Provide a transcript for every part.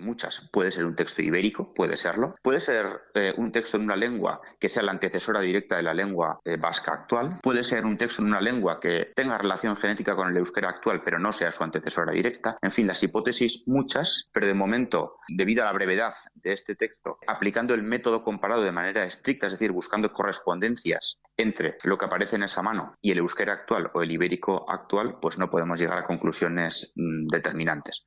muchas. Puede ser un texto ibérico, puede serlo. Puede ser eh, un texto en una lengua que sea la antecesora directa de la lengua eh, vasca actual. Puede ser un texto en una lengua que tenga relación genética con el euskera actual, pero no sea su antecesora directa. En fin, las hipótesis muchas, pero de momento, debido a la brevedad de este texto, aplicando el método comparado de manera estricta, es decir, buscando correspondencias entre lo que aparece en esa mano y el euskera actual o el ibérico actual, pues no podemos llegar a conclusiones mm, determinantes.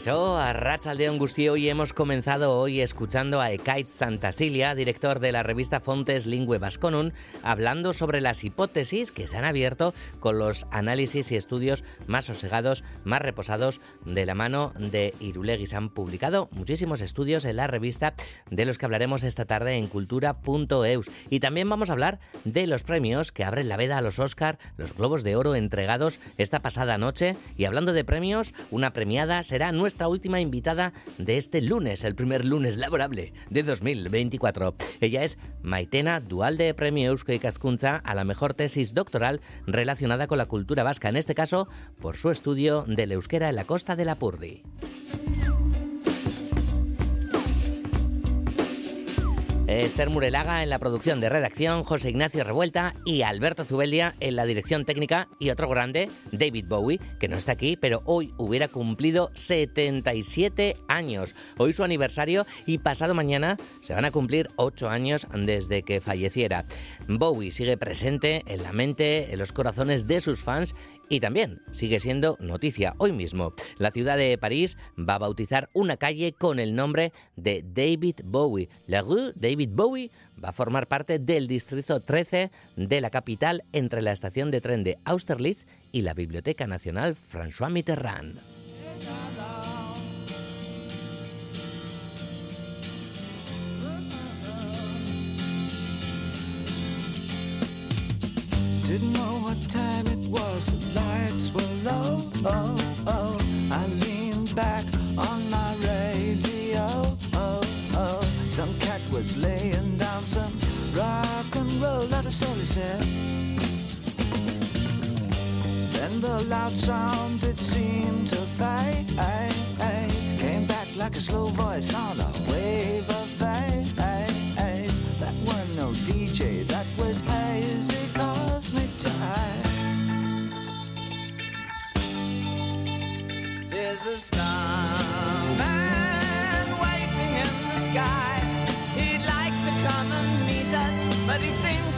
Kaixo, a Rachaldeón Gustio y hemos comenzado hoy escuchando a Ekait Santasilia, director de la revista Fontes Lingüe Vasconum, hablando sobre las hipótesis que se han abierto con los análisis y estudios más sosegados, más reposados de la mano de Irulegui. Se han publicado muchísimos estudios en la revista de los que hablaremos esta tarde en cultura.eus. Y también vamos a hablar de los premios que abren la veda a los Oscar, los Globos de Oro entregados esta pasada noche. Y hablando de premios, una premiada será nuestra última invitada de este lunes, el primer lunes laborable de 2024. Ella es Maitena Dualde Premio Eusko Cascunza a la mejor tesis doctoral relacionada con la cultura vasca, en este caso por su estudio del euskera en la costa de la Purdi. Esther Murelaga en la producción de redacción, José Ignacio Revuelta y Alberto Zubelia en la dirección técnica y otro grande, David Bowie, que no está aquí, pero hoy hubiera cumplido 77 años. Hoy su aniversario y pasado mañana se van a cumplir 8 años desde que falleciera. Bowie sigue presente en la mente, en los corazones de sus fans y también sigue siendo noticia hoy mismo. La ciudad de París va a bautizar una calle con el nombre de David Bowie. La rue David Bowie va a formar parte del distrito 13 de la capital entre la estación de tren de Austerlitz y la Biblioteca Nacional François Mitterrand. Didn't know what time it was, the lights were low. Oh, oh. I leaned back on my radio. Oh, oh. Some cat was laying down some rock and roll, that is all he said. Then the loud sound, it seemed to fade. Came back like a slow voice on a wave of fate. There's a starman waiting in the sky. He'd like to come and meet us, but he thinks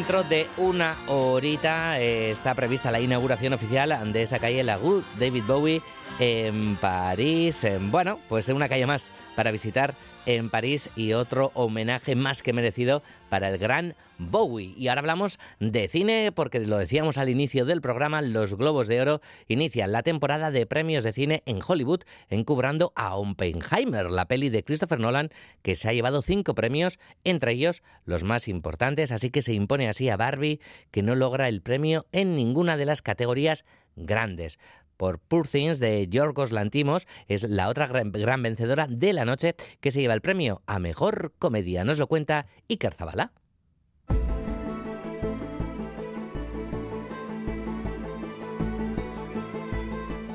dentro de una horita eh, está prevista la inauguración oficial de esa calle Lagout, David Bowie, en París. Bueno, pues una calle más para visitar en París y otro homenaje más que merecido para el gran Bowie. Y ahora hablamos de cine porque lo decíamos al inicio del programa, los Globos de Oro inician la temporada de premios de cine en Hollywood encubrando a Oppenheimer, la peli de Christopher Nolan que se ha llevado cinco premios, entre ellos los más importantes, así que se impone así a Barbie que no logra el premio en ninguna de las categorías grandes por Poor Things de Yorgos Lantimos, es la otra gran, vencedora de la noche que se lleva el premio a Mejor Comedia. Nos lo cuenta Iker Zabala.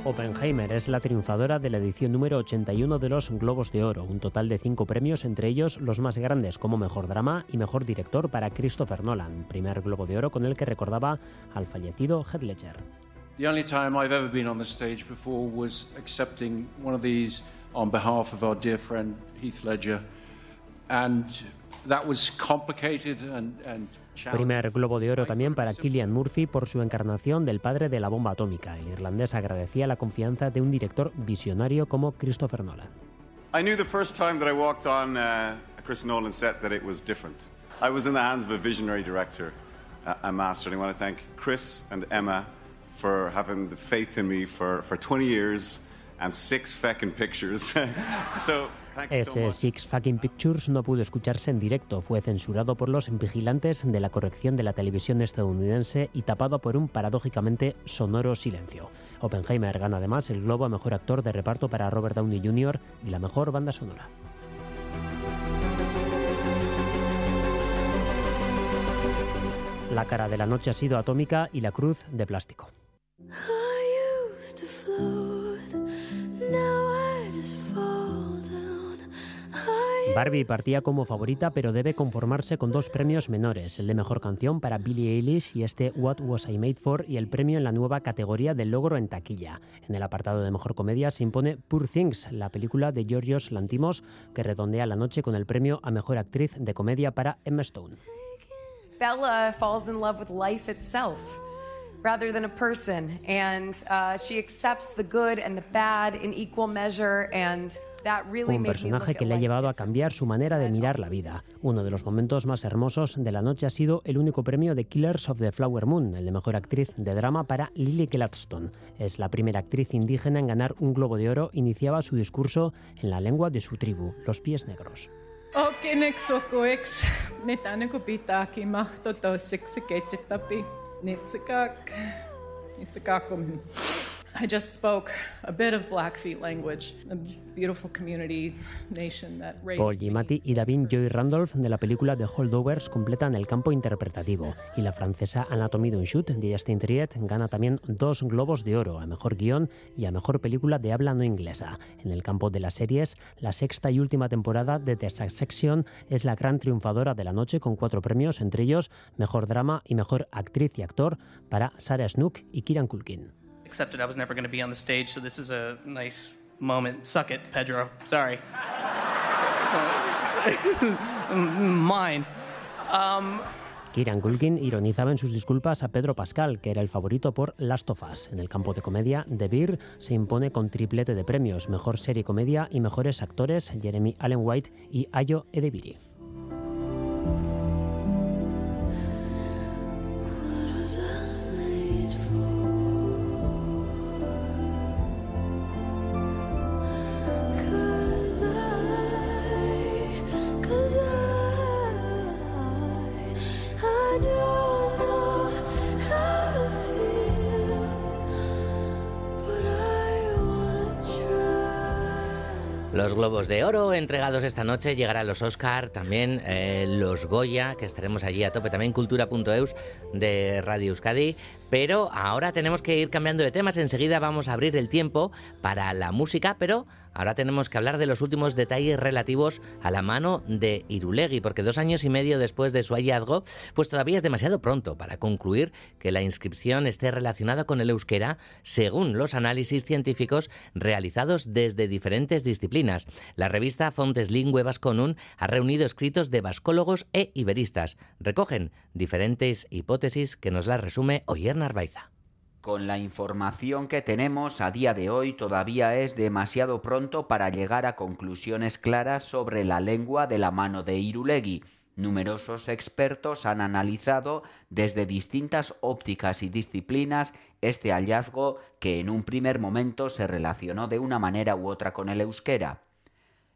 Oppenheimer es la triunfadora de la edición número 81 de los Globos de Oro, un total de cinco premios, entre ellos los más grandes como Mejor Drama y Mejor Director para Christopher Nolan, primer Globo de Oro con el que recordaba al fallecido Ledger. The only time I've ever been on the stage before was accepting one of these on behalf of our dear friend Heath Ledger. And that was complicated and, and Primer Globo de Oro también para Killian Murphy por su encarnación del padre de la bomba atómica. El irlandés agradecía la confianza de un director visionario como Christopher Nolan. I knew the first time that I walked on uh, a Chris Nolan set that it was different. I was in the hands of a visionary director, a, a master, and I want to thank Chris and Emma for having the faith in me for, for 20 years and six fucking pictures. so, Ese Six Fucking Pictures no pudo escucharse en directo, fue censurado por los vigilantes de la corrección de la televisión estadounidense y tapado por un paradójicamente sonoro silencio. Oppenheimer gana además el Globo a Mejor Actor de Reparto para Robert Downey Jr. y la Mejor Banda Sonora. La cara de la noche ha sido atómica y la cruz de plástico. Barbie partía como favorita, pero debe conformarse con dos premios menores, el de Mejor Canción para Billie Eilish y este What Was I Made For y el premio en la nueva categoría del logro en taquilla. En el apartado de Mejor Comedia se impone Poor Things, la película de Georgios Lantimos, que redondea la noche con el premio a Mejor Actriz de Comedia para Emma Stone. Bella falls in love with life itself rather than a person, and uh, she accepts the good and the bad in equal measure and un personaje que le ha llevado a cambiar su manera de mirar la vida. Uno de los momentos más hermosos de la noche ha sido el único premio de Killers of the Flower Moon, el de mejor actriz de drama para Lily Gladstone. Es la primera actriz indígena en ganar un Globo de Oro. Iniciaba su discurso en la lengua de su tribu, los pies negros. net so kak. Net so kak om. I just spoke a bit of Blackfeet language, a beautiful community nation that raised Paul Giamatti y David Joy Randolph de la película The Holdovers completan el campo interpretativo y la francesa Anatomie d'un Shoot de Justin Triet gana también dos globos de oro a mejor guion y a mejor película de habla no inglesa. En el campo de las series, la sexta y última temporada de The Succession es la gran triunfadora de la noche con cuatro premios, entre ellos mejor drama y mejor actriz y actor para Sarah Snook y Kieran Culkin. Accepted I was never going to be on the stage, so this is a nice moment. Suck it, Pedro. Sorry. Mine. Um, Kieran Culkin ironizaba en sus disculpas a Pedro Pascal, que era el favorito por Last of Us. En el campo de comedia, The Beer se impone con triplete de premios, mejor serie comedia y mejores actores Jeremy Allen White y Ayo Edebiri. Los Globos de Oro entregados esta noche, llegarán los Oscar, también eh, los Goya, que estaremos allí a tope, también cultura.eus de Radio Euskadi. Pero ahora tenemos que ir cambiando de temas, enseguida vamos a abrir el tiempo para la música, pero ahora tenemos que hablar de los últimos detalles relativos a la mano de Irulegui, porque dos años y medio después de su hallazgo, pues todavía es demasiado pronto para concluir que la inscripción esté relacionada con el euskera, según los análisis científicos realizados desde diferentes disciplinas. La revista Fontes Lingüe Vasconum ha reunido escritos de vascólogos e iberistas. Recogen diferentes hipótesis que nos las resume Narvaiza. Con la información que tenemos a día de hoy todavía es demasiado pronto para llegar a conclusiones claras sobre la lengua de la mano de Irulegui. Numerosos expertos han analizado desde distintas ópticas y disciplinas este hallazgo que en un primer momento se relacionó de una manera u otra con el euskera.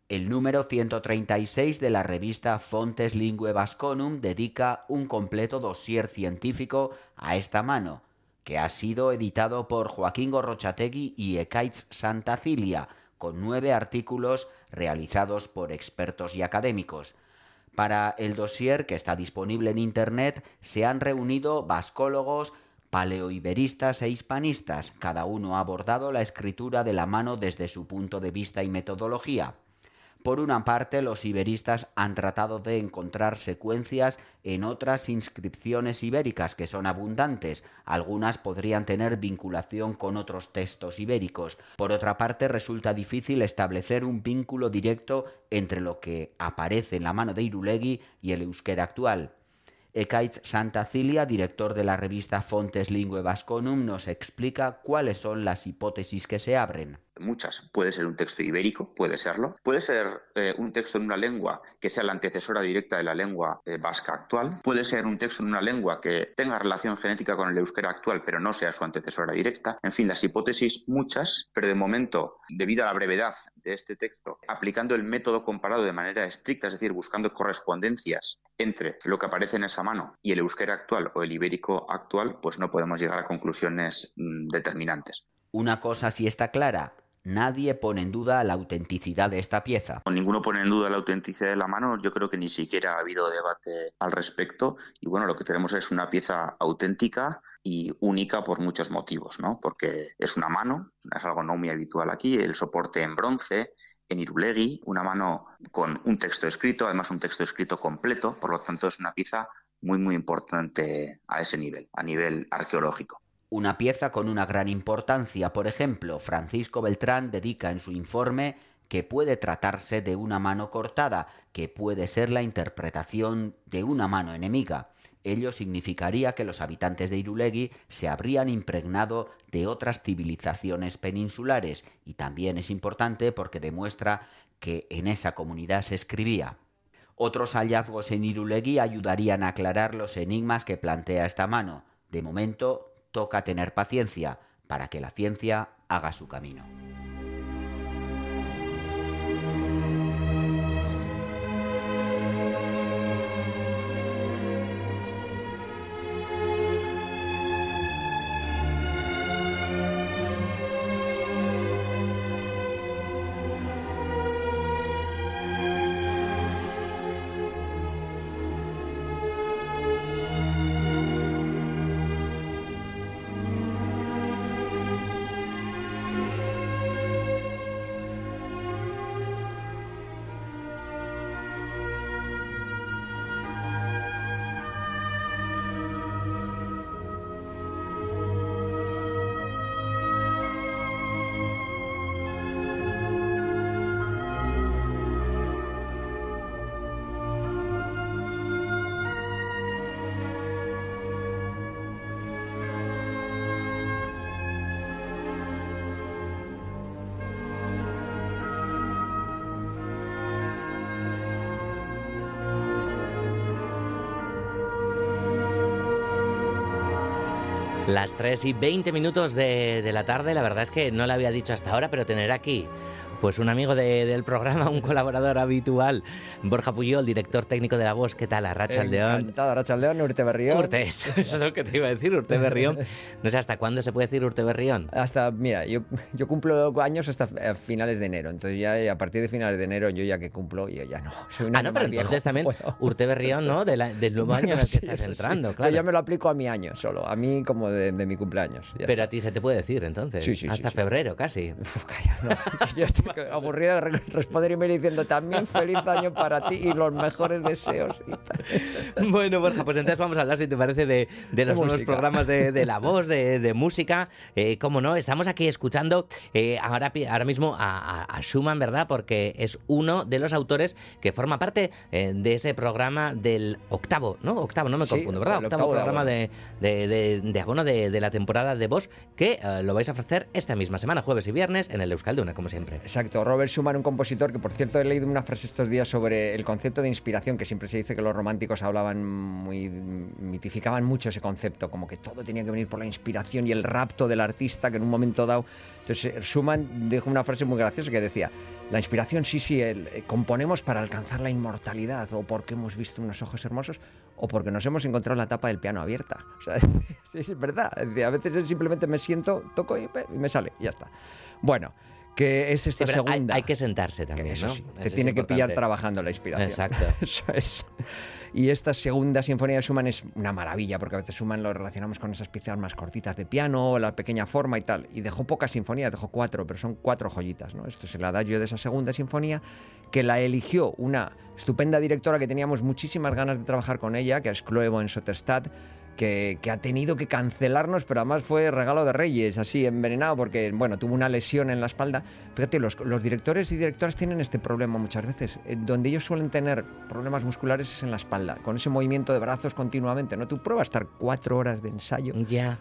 El número 136 de la revista Fontes Lingue Vasconum dedica un completo dossier científico a esta mano, que ha sido editado por Joaquín Gorrochategui y Ekaitz Santacilia, con nueve artículos realizados por expertos y académicos. Para el dossier, que está disponible en Internet, se han reunido vascólogos, paleoiberistas e hispanistas. Cada uno ha abordado la escritura de la mano desde su punto de vista y metodología. Por una parte, los iberistas han tratado de encontrar secuencias en otras inscripciones ibéricas que son abundantes. Algunas podrían tener vinculación con otros textos ibéricos. Por otra parte, resulta difícil establecer un vínculo directo entre lo que aparece en la mano de Irulegui y el euskera actual. Ekaitz Santacilia, director de la revista Fontes Lingue Vasconum, nos explica cuáles son las hipótesis que se abren muchas. Puede ser un texto ibérico, puede serlo. Puede ser eh, un texto en una lengua que sea la antecesora directa de la lengua eh, vasca actual. Puede ser un texto en una lengua que tenga relación genética con el euskera actual, pero no sea su antecesora directa. En fin, las hipótesis muchas, pero de momento, debido a la brevedad de este texto, aplicando el método comparado de manera estricta, es decir, buscando correspondencias entre lo que aparece en esa mano y el euskera actual o el ibérico actual, pues no podemos llegar a conclusiones mm, determinantes. Una cosa sí está clara, Nadie pone en duda la autenticidad de esta pieza. Ninguno pone en duda la autenticidad de la mano, yo creo que ni siquiera ha habido debate al respecto y bueno, lo que tenemos es una pieza auténtica y única por muchos motivos, ¿no? Porque es una mano, es algo no muy habitual aquí, el soporte en bronce, en Irulegui, una mano con un texto escrito, además un texto escrito completo, por lo tanto es una pieza muy muy importante a ese nivel, a nivel arqueológico. Una pieza con una gran importancia, por ejemplo, Francisco Beltrán dedica en su informe que puede tratarse de una mano cortada, que puede ser la interpretación de una mano enemiga. Ello significaría que los habitantes de Irulegui se habrían impregnado de otras civilizaciones peninsulares y también es importante porque demuestra que en esa comunidad se escribía. Otros hallazgos en Irulegui ayudarían a aclarar los enigmas que plantea esta mano. De momento, toca tener paciencia para que la ciencia haga su camino. Las 3 y 20 minutos de, de la tarde, la verdad es que no le había dicho hasta ahora, pero tener aquí pues un amigo de- del programa, un colaborador habitual, Borja Puyol, director técnico de La Voz. ¿Qué tal, Arracha León? Encantado, Arrachaldeón, Urte Berrión. Urte, eso es lo que te iba a decir, Urte Berrión. No sé hasta cuándo se puede decir Urte Berrión. Hasta, mira, yo, yo cumplo años hasta finales de enero, entonces ya a partir de finales de enero yo ya que cumplo, yo ya no. Soy Ah, no, pero viejo, entonces también puedo. Urte Berrión, ¿no? De la- del nuevo año en el que Sí, estás sí. entrando, Yo claro. ya me lo aplico a mi año solo, a mí como de, de mi cumpleaños. Pero está. a ti se te puede decir entonces. Sí, hasta febrero casi. Yo estoy aburrida de re- responder y me diciendo también feliz año para ti y los mejores deseos. y tal. Bueno, Borja, pues entonces vamos a hablar, si te parece, de, de los nuevos programas de, de La Voz, de, de música. Eh, cómo no, estamos aquí escuchando eh, ahora, ahora mismo a, a- Schumann, ¿verdad? Porque es uno de los autores que forma parte eh, de ese programa del octavo, ¿no? Octavo, no me Sí, confundo, ¿verdad? Octavo, programa de, abono de, de la temporada de Voz, que eh, lo vais a ofrecer esta misma semana, jueves y viernes, en el Euskalduna, como siempre. Exacto, Robert Schumann, un compositor que por cierto he leído una frase estos días sobre el concepto de inspiración, que siempre se dice que los románticos hablaban muy, mitificaban mucho ese concepto, como que todo tenía que venir por la inspiración y el rapto del artista, que en un momento dado... Entonces eh, Schumann dijo una frase muy graciosa que decía, la inspiración sí, sí, el- eh, componemos para alcanzar la inmortalidad, o porque hemos visto unos ojos hermosos, o porque nos hemos encontrado la tapa del piano abierta. O sea, es verdad. A veces simplemente me siento, toco y, y me sale, y ya está. Bueno, que es esta Sí, pero hay- segunda. Hay, que sentarse también, ¿no? sí, te tiene que pillar trabajando la inspiración. Exacto. Eso es. Y esta segunda sinfonía de Schumann es una maravilla, porque a veces Schumann lo relacionamos con esas piezas más cortitas de piano, la pequeña forma y tal. Y dejó pocas sinfonías, dejó cuatro, pero son cuatro joyitas. ¿no? Esto es el adagio de esa segunda sinfonía, que la eligió una estupenda directora que teníamos muchísimas ganas de trabajar con ella, que es Chloe von Soterstad, que, que ha tenido que cancelarnos, pero además fue regalo de Reyes, así envenenado, porque bueno, tuvo una lesión en la espalda. Fíjate, los, los directores y directoras tienen este problema muchas veces. Eh, donde ellos suelen tener problemas musculares es en la espalda, con ese movimiento de brazos continuamente. ¿no? Tú pruebas estar cuatro horas de ensayo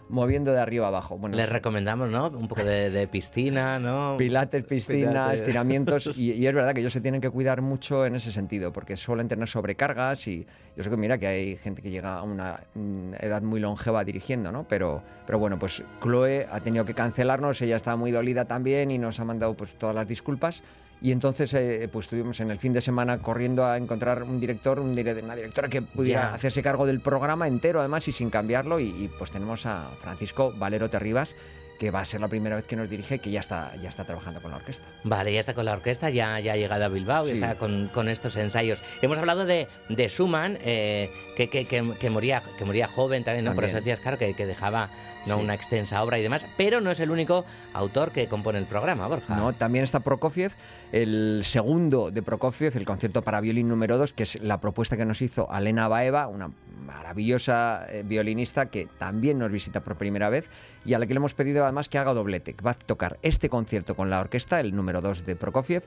moviendo de arriba abajo. Bueno, Les recomendamos, ¿no? Un poco de, de piscina, ¿no? Pilates, piscina, Pilates. estiramientos y, y es verdad que ellos se tienen que cuidar mucho en ese sentido porque suelen tener sobrecargas y yo sé que mira que hay gente que llega a una mm, edad muy longeva dirigiendo, ¿no? Pero, pero bueno, pues Chloe ha tenido que cancelarnos, ella estaba muy dolida también y nos ha mandado pues todas las disculpas. Y entonces eh, pues estuvimos en el fin de semana corriendo a encontrar un director, un dire- una directora que pudiera Ya. hacerse cargo del programa entero además y sin cambiarlo. Y, y, pues tenemos a Francisco Valero Terribas, que va a ser la primera vez que nos dirige, que ya está, ya está trabajando con la orquesta. Vale, ya está con la orquesta, ya, ya ha llegado a Bilbao y Sí. está con, con estos ensayos. Hemos hablado de, de Schumann, eh, que, que, que- que moría, que moría joven también, ¿no? Por También. eso decías, claro, que, que dejaba ¿no? Sí. una extensa obra y demás, pero no es el único autor que compone el programa, Borja. No, también está Prokofiev, el segundo de Prokofiev, el concierto para violín número 2, que es la propuesta que nos hizo Alena Baeva, una maravillosa eh, violinista que también nos visita por primera vez y a la que le hemos pedido además que haga doblete, va a tocar este concierto con la orquesta, el número 2 de Prokofiev,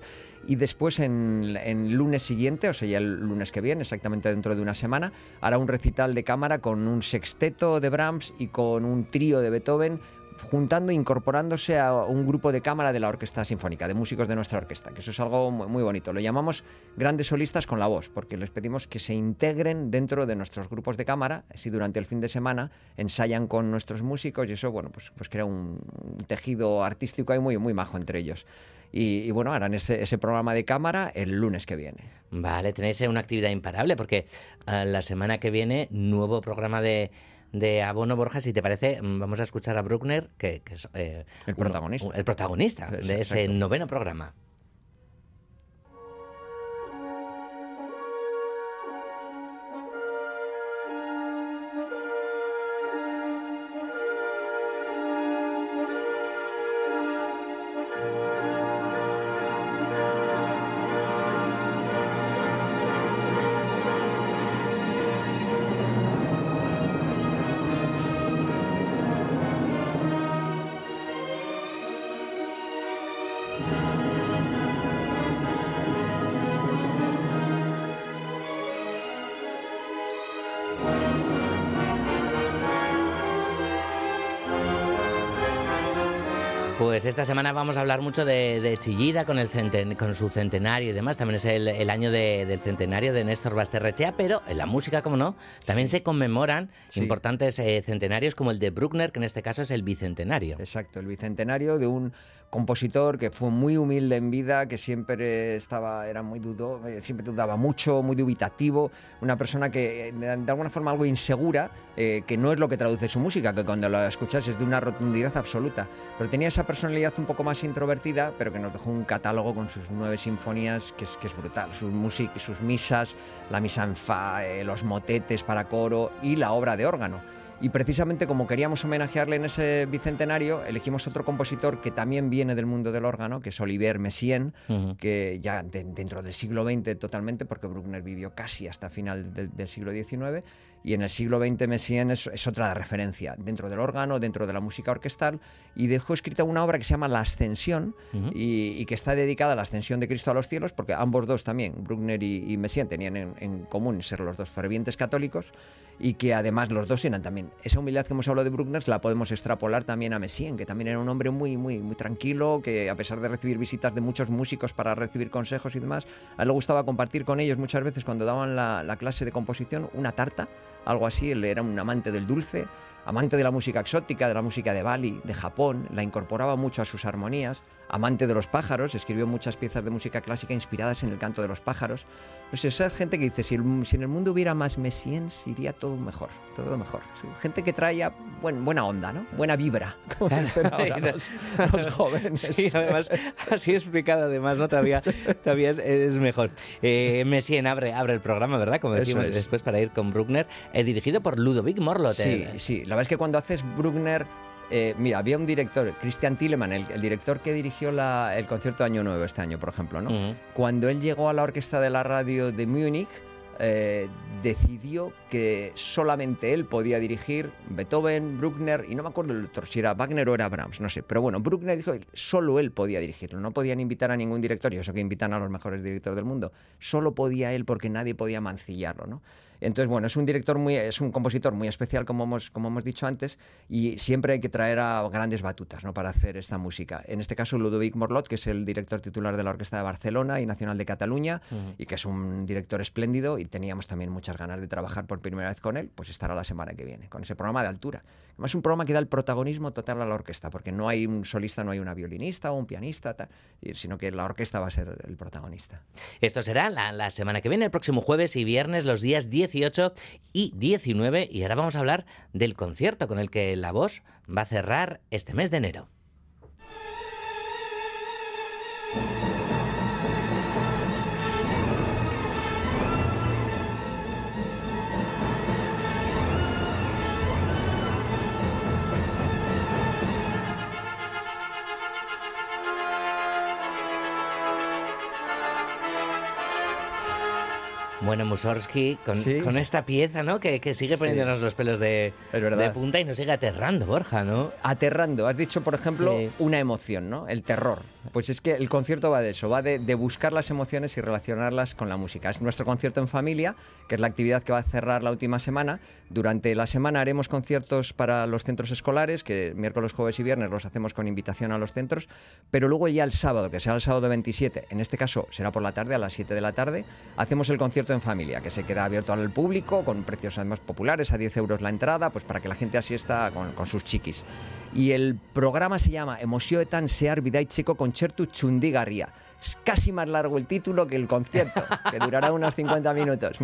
y después en, en lunes siguiente, o sea, ya el lunes que viene, exactamente dentro de una semana, hará un recital de cámara con un sexteto de Brahms y con un trío de Beethoven juntando, incorporándose a un grupo de cámara de la Orquesta Sinfónica, de músicos de nuestra orquesta, que eso es algo muy, bonito. Lo llamamos grandes solistas con la voz, porque les pedimos que se integren dentro de nuestros grupos de cámara, así durante el fin de semana ensayan con nuestros músicos y eso, bueno, pues, pues crea un, tejido artístico ahí muy, muy majo entre ellos. Y, bueno, harán ese, ese programa de cámara el lunes que viene. Vale, tenéis una actividad imparable porque eh, la semana que viene, nuevo programa de, de Abono Borja. Si te parece, mm, vamos a escuchar a Bruckner, que, que es eh, El uno- protagonista. el protagonista de ese exacto. noveno programa. Pues esta semana vamos a hablar mucho de, de Chillida con, el centen- con su centenario y demás. También es el, el año de- del centenario de Néstor Basterrechea, pero en la música, como no, también se conmemoran Sí. importantes eh, centenarios como el de Bruckner, que en este caso es el bicentenario. Exacto, el bicentenario de un compositor que fue muy humilde en vida, que siempre estaba, era muy dudo, eh, siempre dudaba mucho, muy dubitativo, una persona que eh, de, alguna forma algo insegura, eh, que no es lo que traduce su música, que cuando la escuchas es de una rotundidad absoluta, pero tenía esa personalidad un poco más introvertida, pero que nos dejó un catálogo con sus nueve sinfonías que es, que es brutal, sus, music, sus misas, la misa en fa, eh, los motetes para coro y la obra de órgano. Y precisamente como queríamos homenajearle en ese bicentenario, elegimos otro compositor que también viene del mundo del órgano, que es Olivier Messiaen, Ujú. que ya de- dentro del siglo XX totalmente, porque Bruckner vivió casi hasta final del, del siglo XIX, y en el siglo XX Messiaen es, es otra referencia dentro del órgano, dentro de la música orquestal, y dejó escrita una obra que se llama La Ascensión, Ujú. y, y que está dedicada a la ascensión de Cristo a los cielos, porque ambos dos también, Bruckner y, y Messiaen, tenían en, en común ser los dos fervientes católicos, y que además los dos eran también. Esa humildad que hemos hablado de Bruckner la podemos extrapolar también a Messiaen, que también era un hombre muy, muy, muy tranquilo, que a pesar de recibir visitas de muchos músicos para recibir consejos y demás, a él le gustaba compartir con ellos muchas veces cuando daban la, la clase de composición una tarta, algo así, él era un amante del dulce, amante de la música exótica, de la música de Bali, de Japón, la incorporaba mucho a sus armonías, amante de los pájaros, escribió muchas piezas de música clásica inspiradas en el canto de los pájaros. Pues esa gente que dice, si, el- si en el mundo hubiera más Messiens, iría todo mejor, todo mejor. Gente que trae ya buen- buena onda, ¿no? Buena vibra, como dicen ahora los, los jóvenes. Sí, además, así explicado, además, ¿no? Todavía, todavía es, es mejor. Eh, Messien abre, abre el programa, ¿verdad? Como decimos es. después para ir con Bruckner, eh, dirigido por Ludovic Morlot. Sí, sí. La verdad es que cuando haces Bruckner, eh, mira, había un director, Christian Tillemann, el, el director que dirigió la- el concierto de Año Nuevo este año, por ejemplo, ¿no? Cuando él llegó a la orquesta de la radio de Múnich, eh, decidió que solamente él podía dirigir Beethoven, Bruckner y no me acuerdo el otro, si era Wagner o era Brahms, no sé. Pero bueno, Bruckner dijo que solo él podía dirigirlo, no podían invitar a ningún director, y eso que invitan a los mejores directores del mundo, solo podía él porque nadie podía mancillarlo, ¿no? Entonces, bueno, es un director muy, es un compositor muy especial, como hemos, como hemos dicho antes, y siempre hay que traer a grandes batutas ¿no? para hacer esta música. En este caso, Ludovic Morlot, que es el director titular de la Orquesta de Barcelona y Nacional de Cataluña, y que es un director espléndido, y teníamos también muchas ganas de trabajar por primera vez con él, pues estará la semana que viene, con ese programa de altura. Además, es un programa que da el protagonismo total a la orquesta, porque no hay un solista, no hay una violinista o un pianista, tal, sino que la orquesta va a ser el protagonista. Esto será la, la semana que viene, el próximo jueves y viernes, los días 18 y 19. Y ahora vamos a hablar del concierto con el que la voz va a cerrar este mes de enero. Bueno, Mussorgsky, con, Sí. con esta pieza, ¿no? Que, que sigue poniéndonos los pelos de, punta y nos sigue aterrando, Borja, ¿no? Aterrando. Has dicho, por ejemplo, Sí. una emoción, ¿no? El terror. Pues es que el concierto va de eso, va de, buscar las emociones y relacionarlas con la música. Es nuestro concierto en familia, que es la actividad que va a cerrar la última semana. Durante la semana haremos conciertos para los centros escolares, que miércoles, jueves y viernes los hacemos con invitación a los centros, pero luego ya el sábado, que será el sábado 27, en este caso será por la tarde, a las 7 de la tarde, hacemos el concierto en familia, que se queda abierto al público, con precios además populares, a 10 euros la entrada, pues para que la gente asiesta con, con sus chiquis. Y el programa se llama Emozioetan Sear Bidaitzeko Concertu Txundigarria. Es casi más largo el título que el concierto, que durará unos 50 minutos.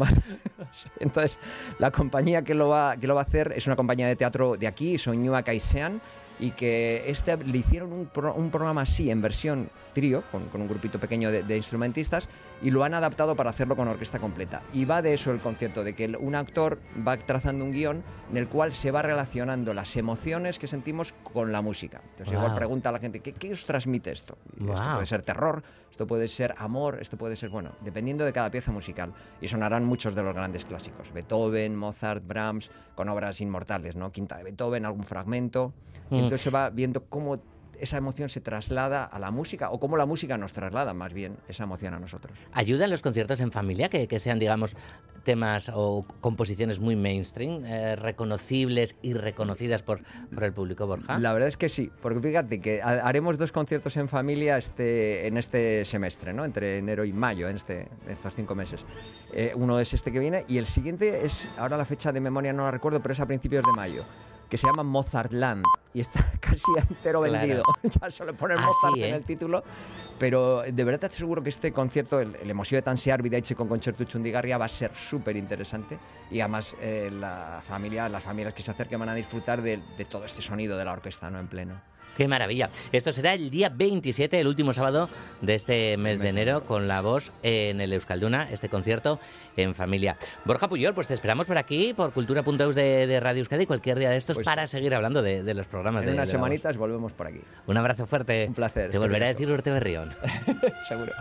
Entonces, la compañía que lo, va, que lo va a hacer es una compañía de teatro de aquí, Soñua Kaisean, y que este, le hicieron un, pro- un programa así, en versión trío, con, un grupito pequeño de instrumentistas, y lo han adaptado para hacerlo con orquesta completa. Y va de eso el concierto, de que un actor va trazando un guion en el cual se va relacionando las emociones que sentimos con la música. Entonces, igual pregunta a la gente, ¿qué, qué os transmite esto? Esto puede ser terror, esto puede ser amor, esto puede ser, bueno, dependiendo de cada pieza musical. Y sonarán muchos de los grandes clásicos. Beethoven, Mozart, Brahms, con obras inmortales, ¿no? Quinta de Beethoven, algún fragmento. Y Mm. entonces se va viendo cómo esa emoción se traslada a la música o cómo la música nos traslada más bien esa emoción a nosotros. ¿Ayudan los conciertos en familia que, que sean, digamos, temas o composiciones muy mainstream, eh, reconocibles y reconocidas por, por el público, Borja? La verdad es que sí, porque fíjate que ha- haremos dos conciertos en familia este, en este semestre, ¿no? entre enero y mayo, en este, estos cinco meses. Eh, uno es este que viene y el siguiente es, ahora la fecha de memoria no la recuerdo, pero es a principios de mayo, que se llama Mozartland y está casi entero Claro. vendido. ya solo poner Ah, Mozart en ¿eh? el título. Pero de verdad te aseguro que este concierto, el, el Emoció de Tansear Vidaiche con Concerto Chundigarria, va a ser súper interesante. Y además eh, la familia, las familias que se acerquen van a disfrutar de, de todo este sonido de la orquesta ¿no? en pleno. Qué maravilla. Esto será el día 27, el último sábado de este mes de enero, con la voz en el Euskalduna, este concierto en familia. Borja Puyol, pues te esperamos por aquí, por cultura.eus de, de Radio Euskadi, cualquier día de estos, para seguir hablando de, de los programas En de unas semanitas volvemos por aquí. Un abrazo fuerte. Un placer. Te volveré a decir Urte Berrión. Seguro.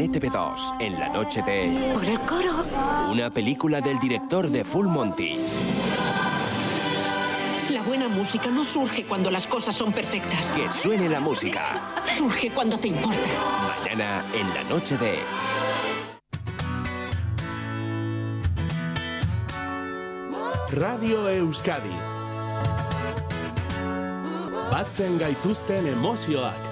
En ETV2, en la noche de... Por el coro. Una película del director de Full Monty. La buena música no surge cuando las cosas son perfectas. Que suene la música. Surge cuando te importa. Mañana en la noche de... Radio Euskadi. Batzen gaituzten emozioak.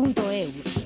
Cultura.eus.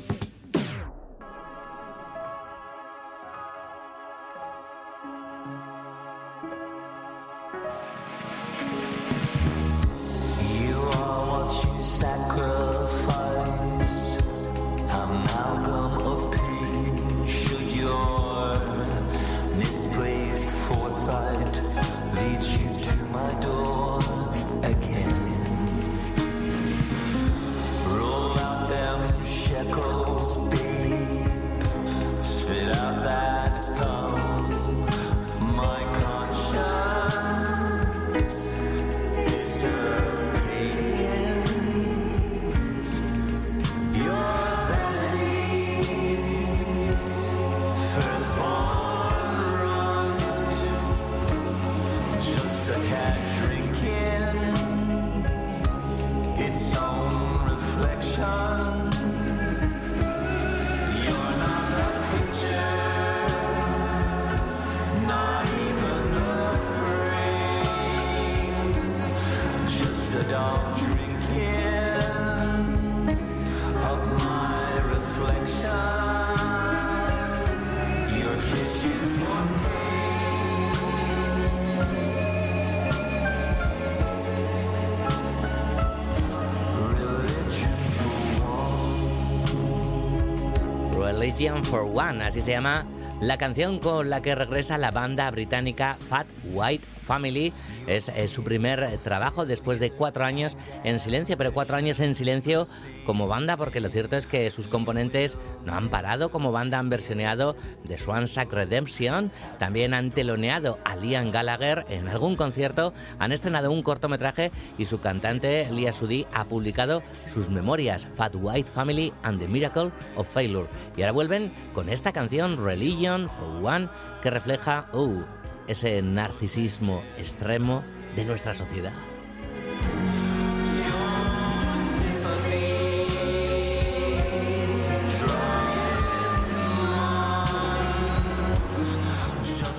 Religion for One, así se llama la canción con la que regresa la banda británica Fat White Family. Es, es su primer trabajo después de cuatro años en silencio, pero cuatro años en silencio como banda, porque lo cierto es que sus componentes no han parado. Como banda han versioneado The Swansack Redemption, también han teloneado a Liam Gallagher en algún concierto, han estrenado un cortometraje y su cantante Lia Sudi ha publicado sus memorias Fat White Family and the Miracle of Failure. Y ahora vuelven con esta canción Religion for One que refleja uh, ese narcisismo extremo de nuestra sociedad.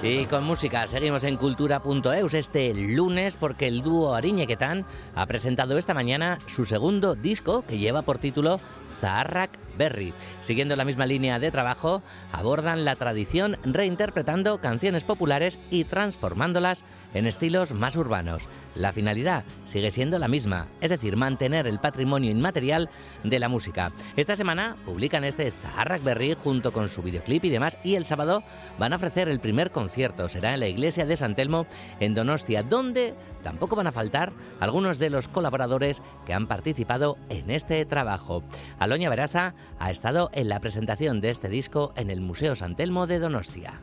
Y con música. Seguimos en cultura.eus este lunes porque el dúo Ariñequetán ha presentado esta mañana su segundo disco que lleva por título Zaharrak Berry. Siguiendo la misma línea de trabajo, abordan la tradición reinterpretando canciones populares y transformándolas en estilos más urbanos. La finalidad sigue siendo la misma, es decir, mantener el patrimonio inmaterial de la música. Esta semana publican este Zaharrak Berry junto con su videoclip y demás y el sábado van a ofrecer el primer concierto. Será en la iglesia de San Telmo en Donostia, donde tampoco van a faltar algunos de los colaboradores que han participado en este trabajo. Aloña Verasa ha estado en la presentación de este disco en el Museo San Telmo de Donostia.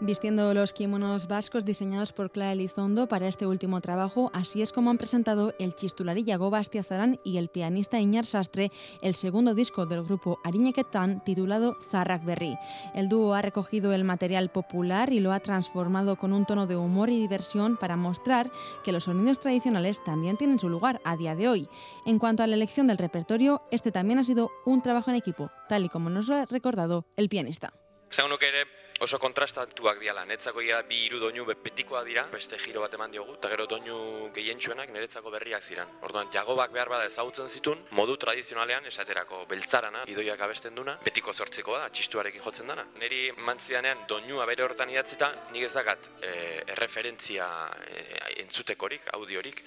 Vistiendo los kimonos vascos diseñados por Clara Elizondo para este último trabajo, así es como han presentado el chistulari Yago Bastiazarán y el pianista Iñar Sastre el segundo disco del grupo Ariñeketan titulado Zarrak Berri. El dúo ha recogido el material popular y lo ha transformado con un tono de humor y diversión para mostrar que los sonidos tradicionales también tienen su lugar a día de hoy. En cuanto a la elección del repertorio, este también ha sido un trabajo en equipo, tal y como nos lo ha recordado el pianista. Esango nuke ere oso kontrastatuak diala. Netzako ia bi hiru doinu be- betikoak dira, beste giro bat eman diogu, eta gero doinu gehientsuenak niretzako berriak ziren. Orduan, jagobak behar bada ezagutzen zitun, modu tradizionalean esaterako beltzarana, idoiak abesten duna, betiko sortzekoa da, txistuarekin jotzen dana. Neri mantzidanean doinua bere hortan idatzita, nik ez dakat e, erreferentzia e, entzutekorik, audiorik,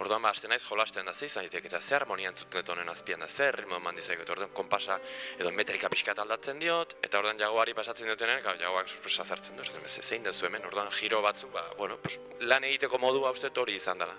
Orduan ba, hasten naiz jolasten da ze izan ditek, eta ze harmonia entzuten dut honen azpian da, zer ritmo eman dizaket, orduan konpasa edo metrika pixkat aldatzen diot, eta orduan jagoari pasatzen diotenean, gau, jagoak sorpresa zartzen du, esaten, "Ze- zein da zu hemen, orduan giro batzuk, ba, bueno, pues, lan egiteko modua uste hori izan dela.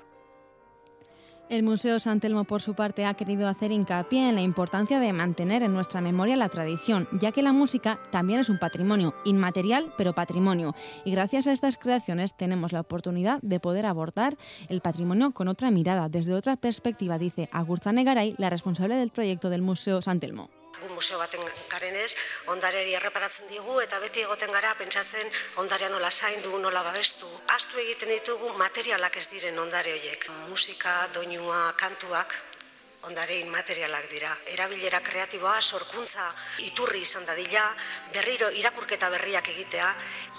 El Museo San Telmo, por su parte, ha querido hacer hincapié en la importancia de mantener en nuestra memoria la tradición, ya que la música también es un patrimonio, inmaterial pero patrimonio. Y gracias a estas creaciones tenemos la oportunidad de poder abordar el patrimonio con otra mirada, desde otra perspectiva, dice Agurtzane Garay, la responsable del proyecto del Museo San Telmo. Gu museo baten garenez, ondareri erreparatzen digu eta beti egoten gara pentsatzen ondarea nola zaindu, nola babestu. Astu egiten ditugu materialak ez diren ondare horiek. Musika, doinua, kantuak, ondare materialak dira. Erabilera kreatiboa, sorkuntza, iturri izan dadila, berriro irakurketa berriak egitea,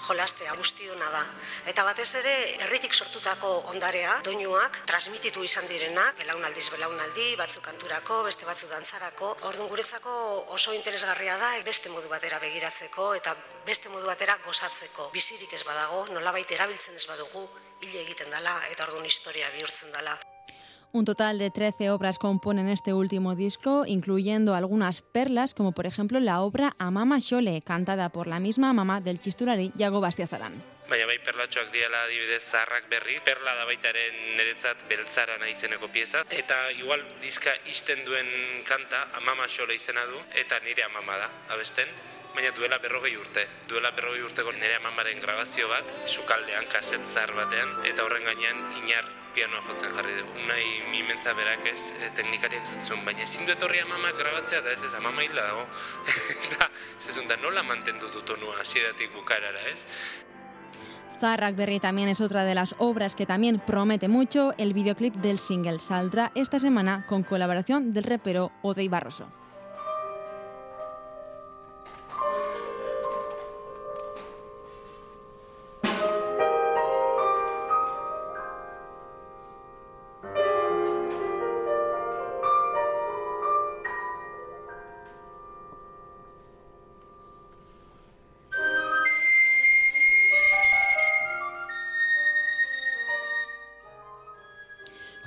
jolastea guztiona da. Eta batez ere, herritik sortutako ondarea, doinuak, transmititu izan direnak, belaunaldiz belaunaldi, batzuk kanturako, beste batzuk dantzarako. Orduan guretzako oso interesgarria da beste modu batera begiratzeko eta beste modu batera gozatzeko. Bizirik ez badago, nolabait erabiltzen ez badugu, hile egiten dala eta orduan historia bihurtzen dala. Un total de 13 obras componen este último disco, incluyendo algunas perlas, como por ejemplo la obra Amama Xole, cantada por la misma mamá del chistulari Yago Bastiazarán. Baina bai perlatxoak diela adibidez zaharrak berri, perla da baitaren niretzat beltzarana izeneko pieza, eta igual diska isten duen kanta amama xole izena du, eta nire amama da, abesten, baina duela berrogei urte. Duela berrogei urteko nire amamaren grabazio bat, sukaldean, kaset zahar batean, eta horren gainean inar pianoa jotzen jarri dugu. Unai mimentza berak ez, e, teknikariak zuen, baina ezin du etorri amamak grabatzea, eta ez ez, amama hilda dago. eta, zezun, da nola mantendu du tonua hasieratik bukaerara, ez? Zarrak Berri también es otra de las obras que también promete mucho. El videoclip del single saldrá esta semana con colaboración del repero Odey Barroso.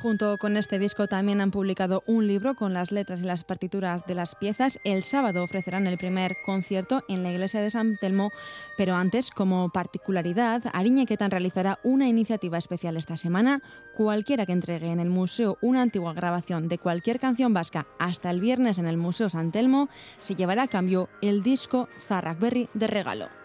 Junto con este disco también han publicado un libro con las letras y las partituras de las piezas. El sábado ofrecerán el primer concierto en la iglesia de San Telmo, pero antes, como particularidad, Ariñequetan realizará una iniciativa especial esta semana. Cualquiera que entregue en el museo una antigua grabación de cualquier canción vasca hasta el viernes en el Museo San Telmo se llevará a cambio el disco Zarrak Berri de regalo.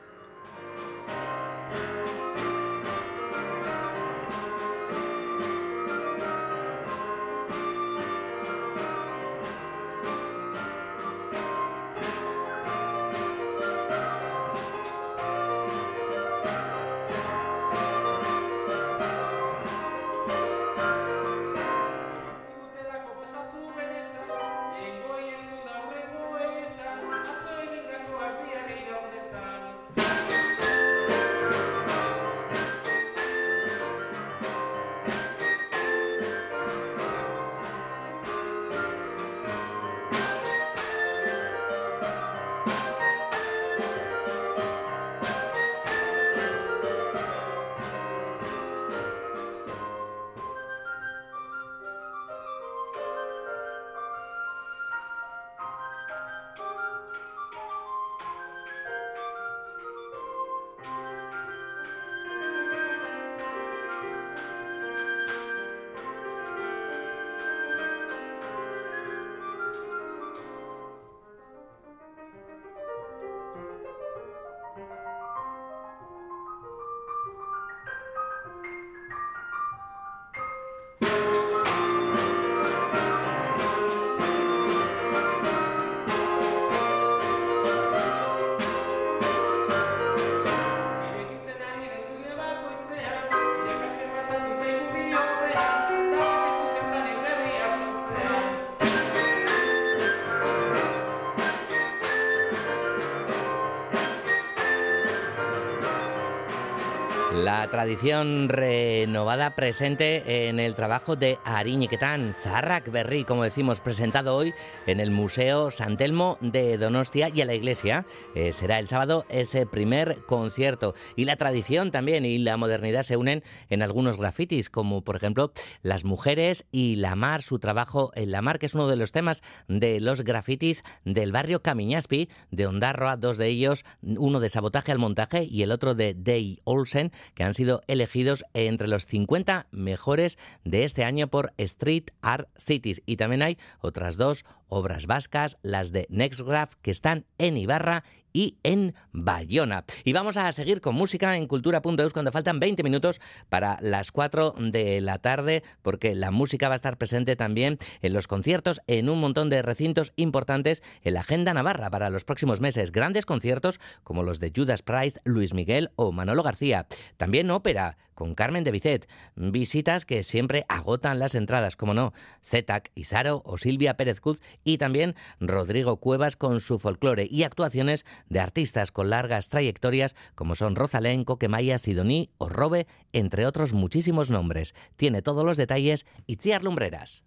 Tradición renovada presente en el trabajo de Ariñequetán, Zarrak Berri, como decimos, presentado hoy en el Museo San Telmo de Donostia y a la iglesia. Eh, será el sábado ese primer concierto. Y la tradición también y la modernidad se unen en algunos grafitis, como por ejemplo las mujeres y la mar, su trabajo en la mar, que es uno de los temas de los grafitis del barrio Camiñaspi, de Ondarroa, dos de ellos, uno de sabotaje al montaje y el otro de Day Olsen, que han sido elegidos entre los 50 mejores de este año por Street Art Cities. Y también hay otras dos obras vascas, las de Nextgraph, que están en Ibarra y en Bayona. Y vamos a seguir con música en cultura.eus cuando faltan 20 minutos para las 4 de la tarde, porque la música va a estar presente también en los conciertos en un montón de recintos importantes en la agenda navarra para los próximos meses. Grandes conciertos como los de Judas Priest, Luis Miguel o Manolo García. También ópera con Carmen de Bizet. Visitas que siempre agotan las entradas, como no. Zetac, Isaro o Silvia Pérez Cruz y también Rodrigo Cuevas con su folclore y actuaciones de artistas con largas trayectorias como son Rosalén, Coquemaya, Sidoní o Robe, entre otros muchísimos nombres. Tiene todos los detalles Itziar Lumbreras.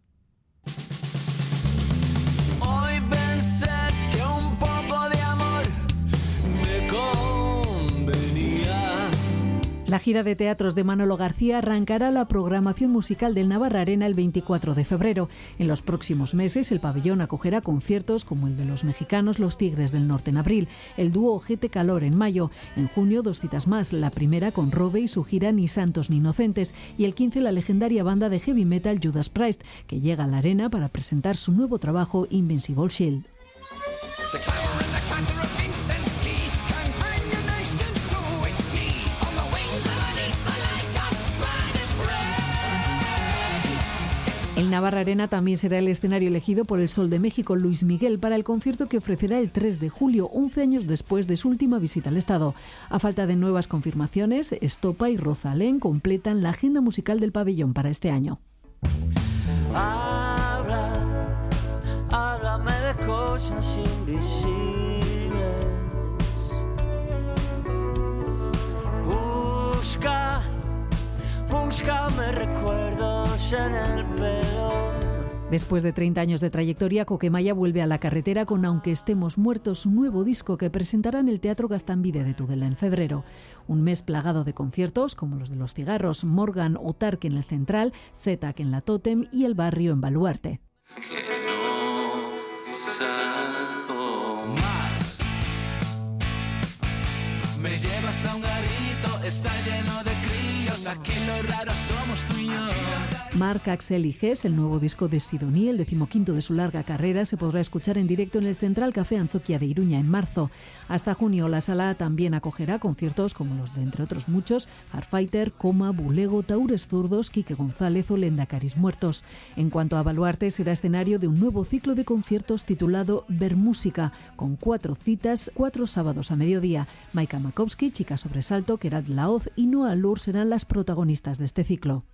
La gira de teatros de Manolo García arrancará la programación musical del Navarra Arena el 24 de febrero. En los próximos meses, el pabellón acogerá conciertos como el de los mexicanos Los Tigres del Norte en abril, el dúo Ojete Calor en mayo, en junio dos citas más, la primera con Robe y su gira Ni Santos ni Inocentes, y el 15 la legendaria banda de heavy metal Judas Priest, que llega a la arena para presentar su nuevo trabajo Invincible Shield. El Navarra Arena también será el escenario elegido por el Sol de México Luis Miguel para el concierto que ofrecerá el 3 de julio, 11 años después de su última visita al Estado. A falta de nuevas confirmaciones, Estopa y Rosalén completan la agenda musical del pabellón para este año. Habla, háblame de cosas invisibles. Busca, búscame recuerdos en el pelo. Después de 30 años de trayectoria, Coquemaya vuelve a la carretera con Aunque estemos muertos, un nuevo disco que presentará en el Teatro Gastambide de Tudela en febrero. Un mes plagado de conciertos como los de Los Cigarros, Morgan o Tarque en el Central, Zetac en la Totem y El Barrio en Baluarte. Lo raro somos tú y yo. Marc Axel y Gess, el nuevo disco de Sidoní, el decimoquinto de su larga carrera, se podrá escuchar en directo en el Central Café Anzoquia de Iruña en marzo. Hasta junio, la sala también acogerá conciertos como los de, entre otros muchos, Hardfighter, Coma, Bulego, Taures Zurdos, Quique González o Lendacaris Muertos. En cuanto a Baluarte, será escenario de un nuevo ciclo de conciertos titulado Ver Música, con cuatro citas, cuatro sábados a mediodía. Maika Makowski, Chica Sobresalto, Kerat Laoz y Noa Lur serán las protagonistas de este ciclo.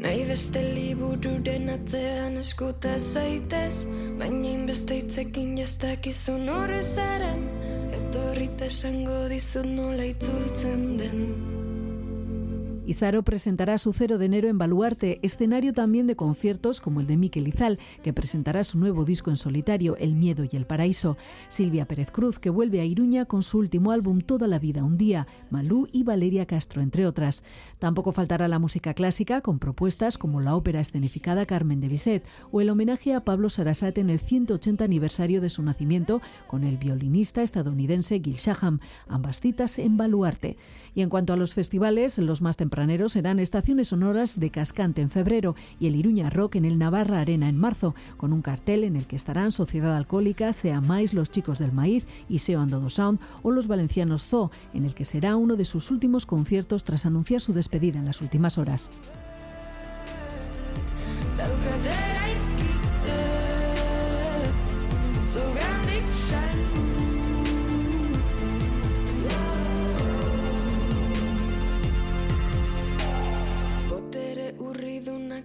Nahi beste libururen atzean eskuta zaitez Baina inbeste hitzekin jastakizun horrezaren Etorrita esango dizut nola itzultzen den Izaro presentará su cero de enero en Baluarte, escenario también de conciertos como el de Miquel Izal, que presentará su nuevo disco en solitario, El Miedo y el Paraíso. Silvia Pérez Cruz, que vuelve a Iruña con su último álbum Toda la Vida un Día, Malú y Valeria Castro, entre otras. Tampoco faltará la música clásica, con propuestas como la ópera escenificada Carmen de Bizet o el homenaje a Pablo Sarasate en el 180 aniversario de su nacimiento con el violinista estadounidense Gil Shaham, ambas citas en Baluarte. Y en cuanto a los festivales, los más tempraneros serán estaciones sonoras de Cascante en febrero y el Iruña Rock en el Navarra Arena en marzo, con un cartel en el que estarán Sociedad Alcohólica, Cea Mais, Los Chicos del Maíz, Iseo Andodo Sound o Los Valencianos Zoo, en el que será uno de sus últimos conciertos tras anunciar su despedida en las últimas horas.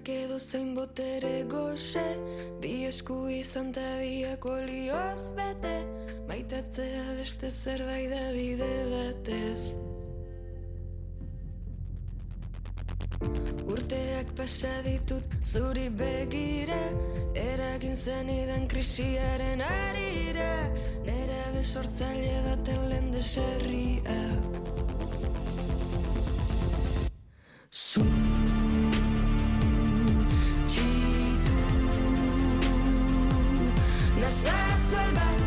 Urridunak edo zein botere goxe. Bi esku izan ta biak olioz bete. Maitatzea beste zerbait da bide batez. Urteak pasa ditut zuri begira Eragin zenidan krisiaren arira Nera besortzaile baten lehen deserria. Zum nos ha salvado.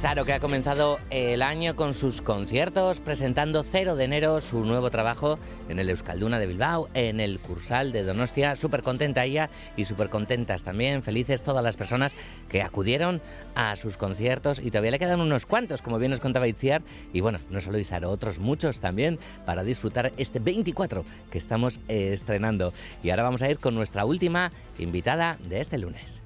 Saro, que ha comenzado el año con sus conciertos, presentando 0 de enero su nuevo trabajo en el Euskalduna de Bilbao, en el Cursal de Donostia. Súper contenta ella y súper contentas también, felices todas las personas que acudieron a sus conciertos y todavía le quedan unos cuantos, como bien nos contaba Itziar. Y bueno, no solo Isaro, otros muchos también para disfrutar este 24 que estamos eh, estrenando. Y ahora vamos a ir con nuestra última invitada de este lunes.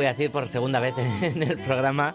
Voy a decir por segunda vez en el programa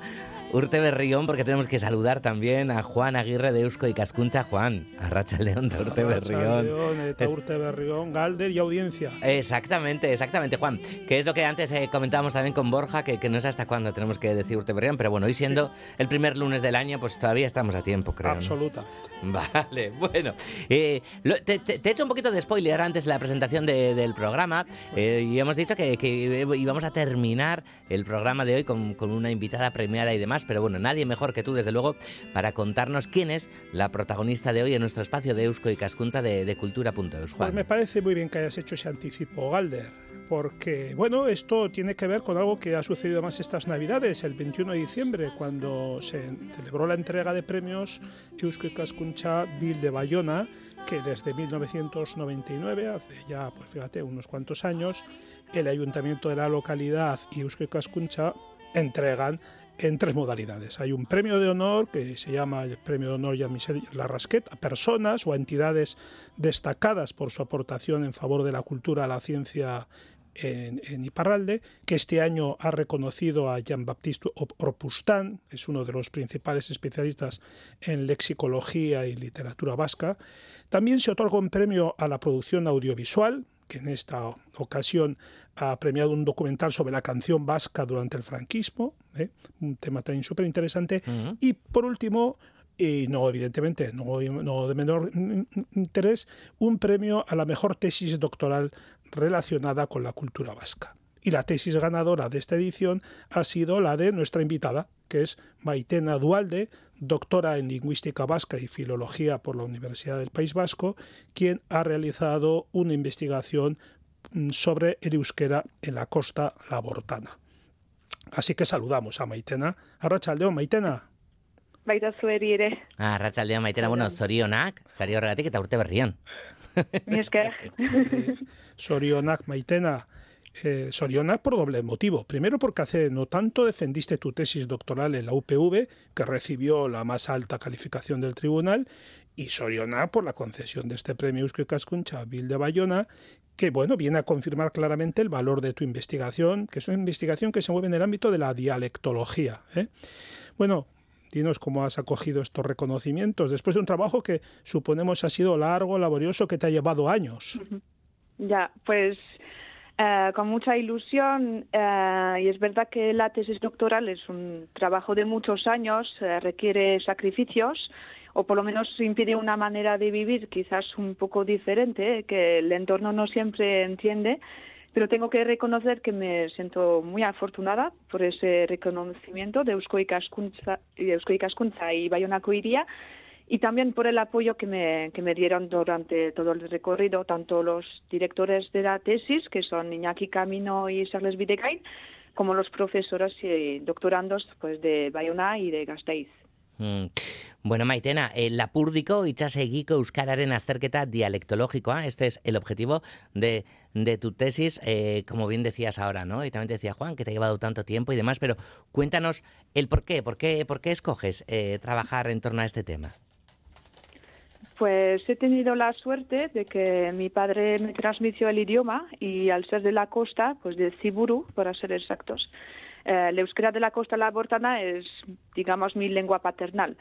Urte Berrión, porque tenemos que saludar también a Juan Aguirre de Eusko y Cascuncha. Juan, a Racha León de Urte Berrión. León, eta Urte Berrión, Galder y audiencia. Exactamente, exactamente, Juan. Que es lo que antes eh, comentábamos también con Borja, que, que no sé hasta cuándo tenemos que decir Urte Berrión, pero bueno, hoy siendo el primer lunes del año, pues todavía estamos a tiempo, creo. ¿no? Absoluta. Vale, bueno. eh, lo- te, he hecho un poquito de spoiler antes de la presentación de- del programa eh, y hemos dicho que, que íbamos a terminar el programa de hoy con, con una invitada premiada y demás, pero bueno, nadie mejor que tú, desde luego, para contarnos quién es la protagonista de hoy en nuestro espacio de Eusko y Cascunza de, de Cultura.eus. Pues me parece muy bien que hayas hecho ese anticipo, Galder, porque, bueno, esto tiene que ver con algo que ha sucedido más estas Navidades, el 21 de diciembre, cuando se celebró la entrega de premios Eusko Ikaskuntza Bill de Bayona, que desde 1999, hace ya, pues fíjate, unos cuantos años, el ayuntamiento de la localidad y Eusko Ikaskuntza entregan en tres modalidades. Hay un premio de honor que se llama el Premio de Honor Jean-Michel Larrasquet a personas o a entidades destacadas por su aportación en favor de la cultura, la ciencia en, en Iparralde, que este año ha reconocido a Jean-Baptiste Orpustán, es uno de los principales especialistas en lexicología y literatura vasca. También se otorga un premio a la producción audiovisual, que en esta ocasión ha premiado un documental sobre la canción vasca durante el franquismo, ¿eh? un tema también súper interesante. Y por último, y no evidentemente, no, no de menor interés, un premio a la mejor tesis doctoral relacionada con la cultura vasca. Y la tesis ganadora de esta edición ha sido la de nuestra invitada, que es Maitena Dualde, doctora en lingüística vasca y filología por la Universidad del País Vasco, quien ha realizado una investigación mm, sobre el euskera en la costa labortana. Así que saludamos a Maitena. Arrachaldeón, Maitena. Baita zueri ere. Ah, maitena, bueno, zorionak, sari horregatik eta urte berrian. Mi esker. Sorionak, Maitena. Eh, Sorionak por doble motivo. Primero porque hace no tanto defendiste tu tesis doctoral en la UPV, que recibió la más alta calificación del tribunal, y Sorionak por la concesión de este premio Eusko Cascuncha Bill de Bayona, que bueno, viene a confirmar claramente el valor de tu investigación, que es una investigación que se mueve en el ámbito de la dialectología. ¿eh? Bueno, dinos cómo has acogido estos reconocimientos después de un trabajo que suponemos ha sido largo, laborioso, que te ha llevado años. Ya, pues eh, con mucha ilusión eh, y es verdad que la tesis doctoral es un trabajo de muchos años, eh, requiere sacrificios. o por lo menos impide una manera de vivir quizás un poco diferente, ¿eh? que el entorno no siempre entiende, pero tengo que reconocer que me siento muy afortunada por ese reconocimiento de Eusko Ikaskuntza, y Bayonako Iría y también por el apoyo que me, que me dieron durante todo el recorrido, tanto los directores de la tesis, que son Iñaki Camino y Charles Videgain, como los profesores y doctorandos pues, de Bayona y de Gasteiz. Mm. Bueno, Maitena, eh, lapurdiko itsasegiko euskararen azterketa dialectológica, este es el objetivo de, de tu tesis, eh, como bien decías ahora, ¿no? Y también decía Juan que te ha llevado tanto tiempo y demás, pero cuéntanos el por qué, por qué, por qué escoges eh, trabajar en torno a este tema. Pues he tenido la suerte de que mi padre me transmitió el idioma y al ser de la costa, pues de Ciburu, para ser exactos, eh, el euskera de la costa labortana es, digamos, mi lengua paternal.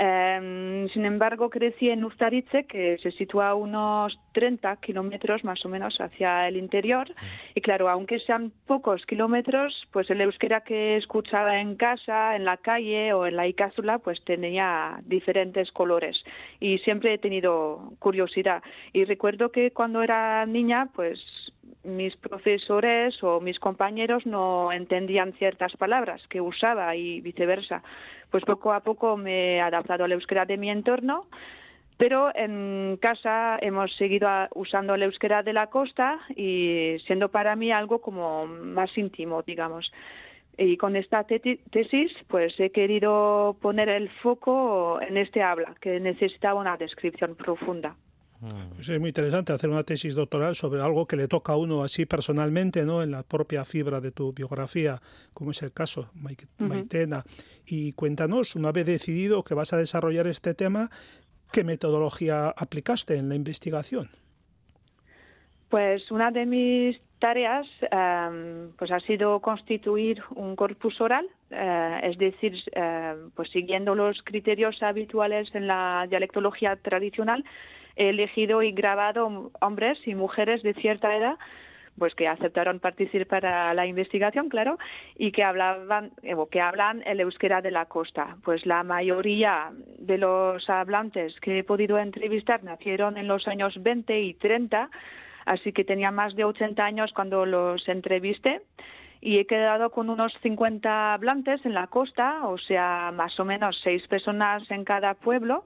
Eh, sin embargo, crecí en Ustaritze, que se sitúa a unos 30 kilómetros más o menos hacia el interior. Y claro, aunque sean pocos kilómetros, pues el euskera que escuchaba en casa, en la calle o en la Icazula, pues tenía diferentes colores. Y siempre he tenido curiosidad. Y recuerdo que cuando era niña, pues mis profesores o mis compañeros no entendían ciertas palabras que usaba y viceversa. Pues poco a poco me he adaptado al euskera de mi entorno, pero en casa hemos seguido usando el euskera de la costa y siendo para mí algo como más íntimo, digamos. Y con esta tesis, pues he querido poner el foco en este habla, que necesitaba una descripción profunda. Pues es muy interesante hacer una tesis doctoral sobre algo que le toca a uno así personalmente, ¿no? En la propia fibra de tu biografía, como es el caso. Maitena. Y cuéntanos, una vez decidido que vas a desarrollar este tema, ¿qué metodología aplicaste en la investigación? Pues una de mis tareas em, pues ha sido constituir un corpus oral, eh, es decir, eh, pues siguiendo los criterios habituales en la dialectología tradicional, elegido y grabado hombres y mujeres de cierta edad pues que aceptaron participar a la investigación, claro, y que hablaban eh, que hablan el euskera de la costa. Pues la mayoría de los hablantes que he podido entrevistar nacieron en los años 20 y 30, así que tenía más de 80 años cuando los entrevisté y he quedado con unos 50 hablantes en la costa, o sea, más o menos seis personas en cada pueblo,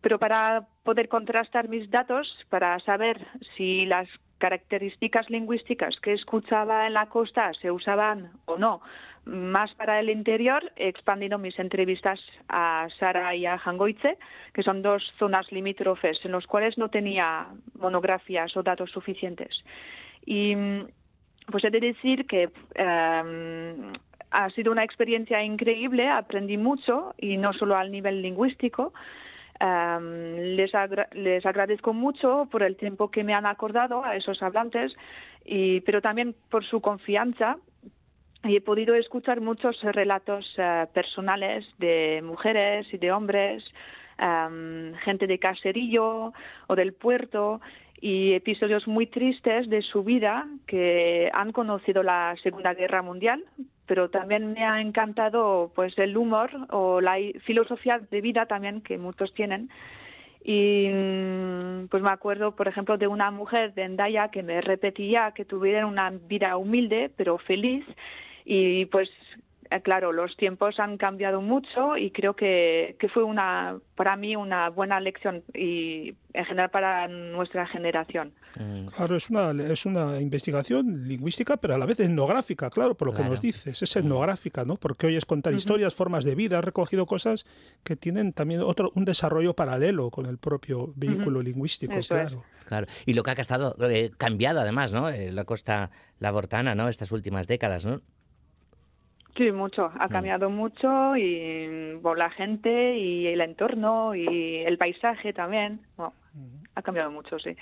pero para poder contrastar mis datos, para saber si las características lingüísticas que escuchaba en la costa se usaban o no más para el interior, he expandido mis entrevistas a Sara y a Jangoitze, que son dos zonas limítrofes en los cuales no tenía monografías o datos suficientes. Y pues he de decir que em, ha sido una experiencia increíble, aprendí mucho y no solo al nivel lingüístico. Em, les, agra- les agradezco mucho por el tiempo que me han acordado a esos hablantes, y, pero también por su confianza. Y he podido escuchar muchos relatos eh, personales de mujeres y de hombres, em, gente de caserillo o del puerto, y episodios muy tristes de su vida que han conocido la Segunda Guerra Mundial, pero también me ha encantado pues el humor o la filosofía de vida también que muchos tienen. Y mm, pues me acuerdo, por ejemplo, de una mujer de Endaya que me repetía que tuvieran una vida humilde pero feliz. Y pues, claro, los tiempos han cambiado mucho y creo que, que fue una, para mí una buena lección y en general para nuestra generación. Claro, es una, es una investigación lingüística, pero a la vez etnográfica, claro, por lo que nos dices, es etnográfica, ¿no? Porque hoy es contar historias, formas de vida, has recogido cosas que tienen también otro un desarrollo paralelo con el propio vehículo lingüístico, Eso es. claro. Claro. Y lo que ha estado eh, cambiado además, ¿no? Eh, la costa labortana, ¿no? Estas últimas décadas, ¿no? Sí, mucho. Ha cambiado mucho y por la gente y el entorno y el paisaje también. Bueno, ha cambiado mucho, sí.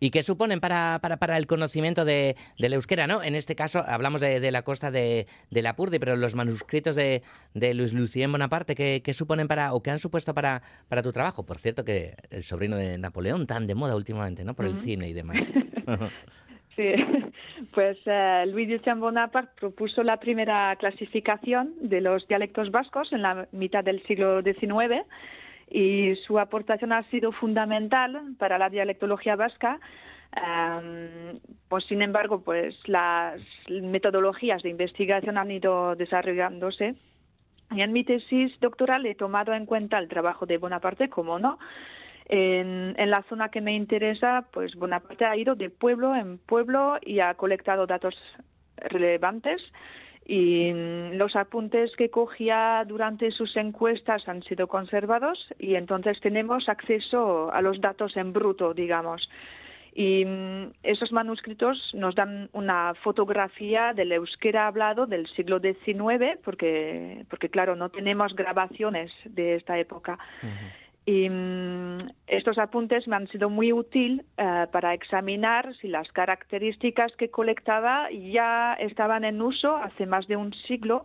¿Y qué suponen para, para, para el conocimiento de, del euskera, no? En este caso hablamos de, de la costa de, de Lapurdi, pero los manuscritos de, de Luis Lucien Bonaparte, ¿qué, qué suponen para, o qué han supuesto para, para tu trabajo? Por cierto, que el sobrino de Napoleón, tan de moda últimamente, ¿no? Por el cine y demás. Sí, pues eh, Luis Bonaparte propuso la primera clasificación de los dialectos vascos en la mitad del siglo XIX y su aportación ha sido fundamental para la dialectología vasca. Em, pues sin embargo, pues las metodologías de investigación han ido desarrollándose y en mi tesis doctoral he tomado en cuenta el trabajo de Bonaparte, como no, en, en, la zona que me interesa, pues Bonaparte ha ido de pueblo en pueblo y ha colectado datos relevantes y los apuntes que cogía durante sus encuestas han sido conservados y entonces tenemos acceso a los datos en bruto, digamos. Y esos manuscritos nos dan una fotografía del euskera hablado del siglo XIX, porque, porque claro, no tenemos grabaciones de esta época. Y mmm, estos apuntes me han sido muy útil uh, para examinar si las características que colectaba ya estaban en uso hace más de un siglo.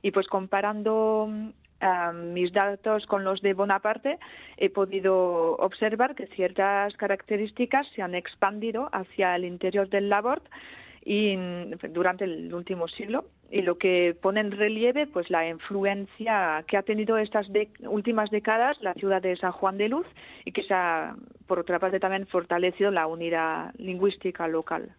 Y pues comparando uh, mis datos con los de Bonaparte he podido observar que ciertas características se han expandido hacia el interior del labor y durante el último siglo y lo que pone en relieve pues la influencia que ha tenido estas de últimas décadas la ciudad de San Juan de Luz y que se ha por otra parte también fortalecido la unidad lingüística local.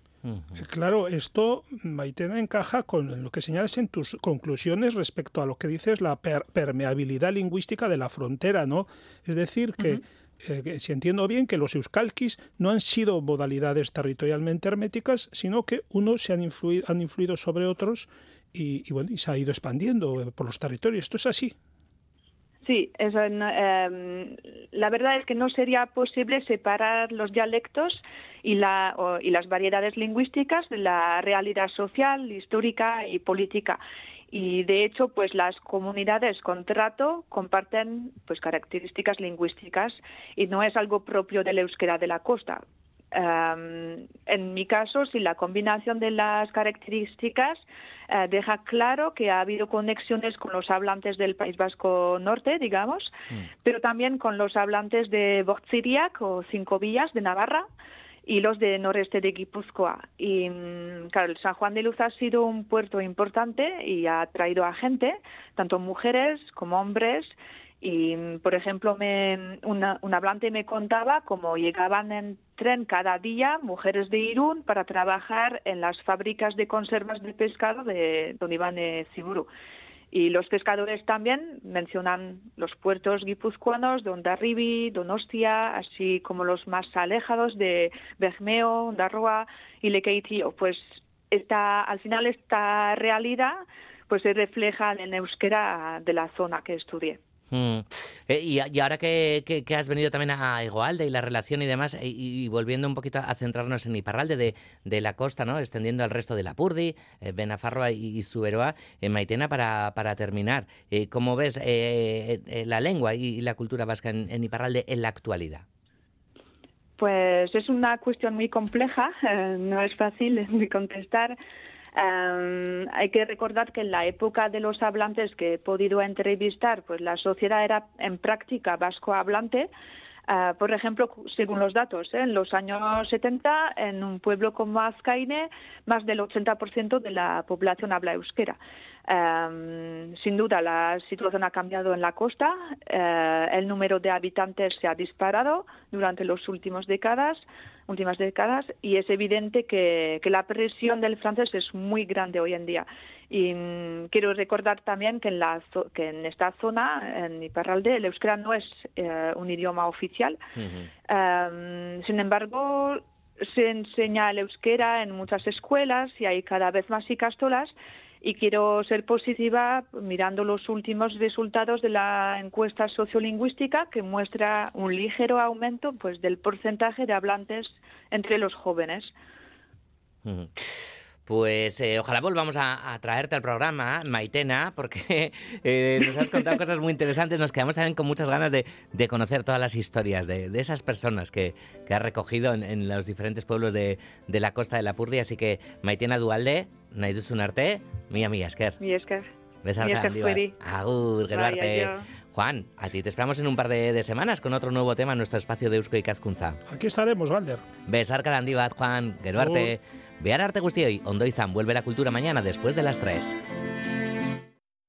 Claro, esto, Maitena, encaja con lo que señalas en tus conclusiones respecto a lo que dices, la per permeabilidad lingüística de la frontera, ¿no? Es decir, que uh -huh eh, si entiendo bien, que los euskalkis no han sido modalidades territorialmente herméticas, sino que unos se han influido, han influido sobre otros y, y, bueno, y se ha ido expandiendo por los territorios. ¿Esto es así? Sí, eso, eh, la verdad es que no sería posible separar los dialectos y, la, o, y las variedades lingüísticas de la realidad social, histórica y política. Y de hecho pues las comunidades con trato comparten pues características lingüísticas y no es algo propio del euskera de la costa Um, en mi caso, si la combinación de las características uh, deja claro que ha habido conexiones con los hablantes del País Vasco Norte, digamos, mm. pero también con los hablantes de Bortziriak o Cinco Villas de Navarra, y los de noreste de Guipúzcoa. Y claro, el San Juan de Luz ha sido un puerto importante y ha traído a gente, tanto mujeres como hombres. Y, por ejemplo, me, una, un hablante me contaba cómo llegaban en tren cada día mujeres de Irún para trabajar en las fábricas de conservas de pescado de donde iban de Ciburu. Y los pescadores también mencionan los puertos guipuzcoanos de Ondarribi, Donostia, así como los más alejados de Bermeo, Ondarroa y Lekeitio. Pues esta, al final esta realidad pues se refleja en el euskera de la zona que estudié. Mm. Eh, y, ahora que, has venido también a Igualde y la relación y demás, y, volviendo un poquito a centrarnos en Iparralde de, la costa, ¿no? extendiendo al resto de la Purdi, eh, Benafarroa y, y Zuberoa, en Maitena, para, terminar, eh, ¿cómo ves eh, eh, la lengua y la cultura vasca en, en, Iparralde en la actualidad? Pues es una cuestión muy compleja, no es fácil de contestar. Um, hay que recordar que en la época de los hablantes que he podido entrevistar, pues la sociedad era en práctica vasco hablante. Uh, por ejemplo, según los datos, ¿eh? en los años 70, en un pueblo como Azcaine, más del 80% de la población habla euskera. Um, sin duda, la situación ha cambiado en la costa. Uh, el número de habitantes se ha disparado durante las últimas décadas, últimas décadas y es evidente que, que, la presión del francés es muy grande hoy en día. Y um, quiero recordar también que en, la, que en esta zona, en Iparralde, el euskera no es uh, un idioma oficial. Uh -huh. um, sin embargo, se enseña el euskera en muchas escuelas y hay cada vez más icastolas y quiero ser positiva mirando los últimos resultados de la encuesta sociolingüística que muestra un ligero aumento pues del porcentaje de hablantes entre los jóvenes. Pues eh, ojalá volvamos a, traerte al programa, Maitena, porque eh, nos has contado cosas muy interesantes. Nos quedamos también con muchas ganas de, conocer todas las historias de, esas personas que, has recogido en, en, los diferentes pueblos de, de, la costa de la Purdia. Así que, Maitena Dualde, nahi duzun arte, mila mila esker. Mila esker. Besarka handi. Agur, gero arte. Juan, a ti te esperamos en un par de, de semanas con otro nuevo tema en nuestro espacio de Eusko y Cascunza. Aquí estaremos, Galder. Besar handi bat, Juan, gero arte. Behar arte guztioi, ondo izan, vuelve la cultura mañana después de las 3.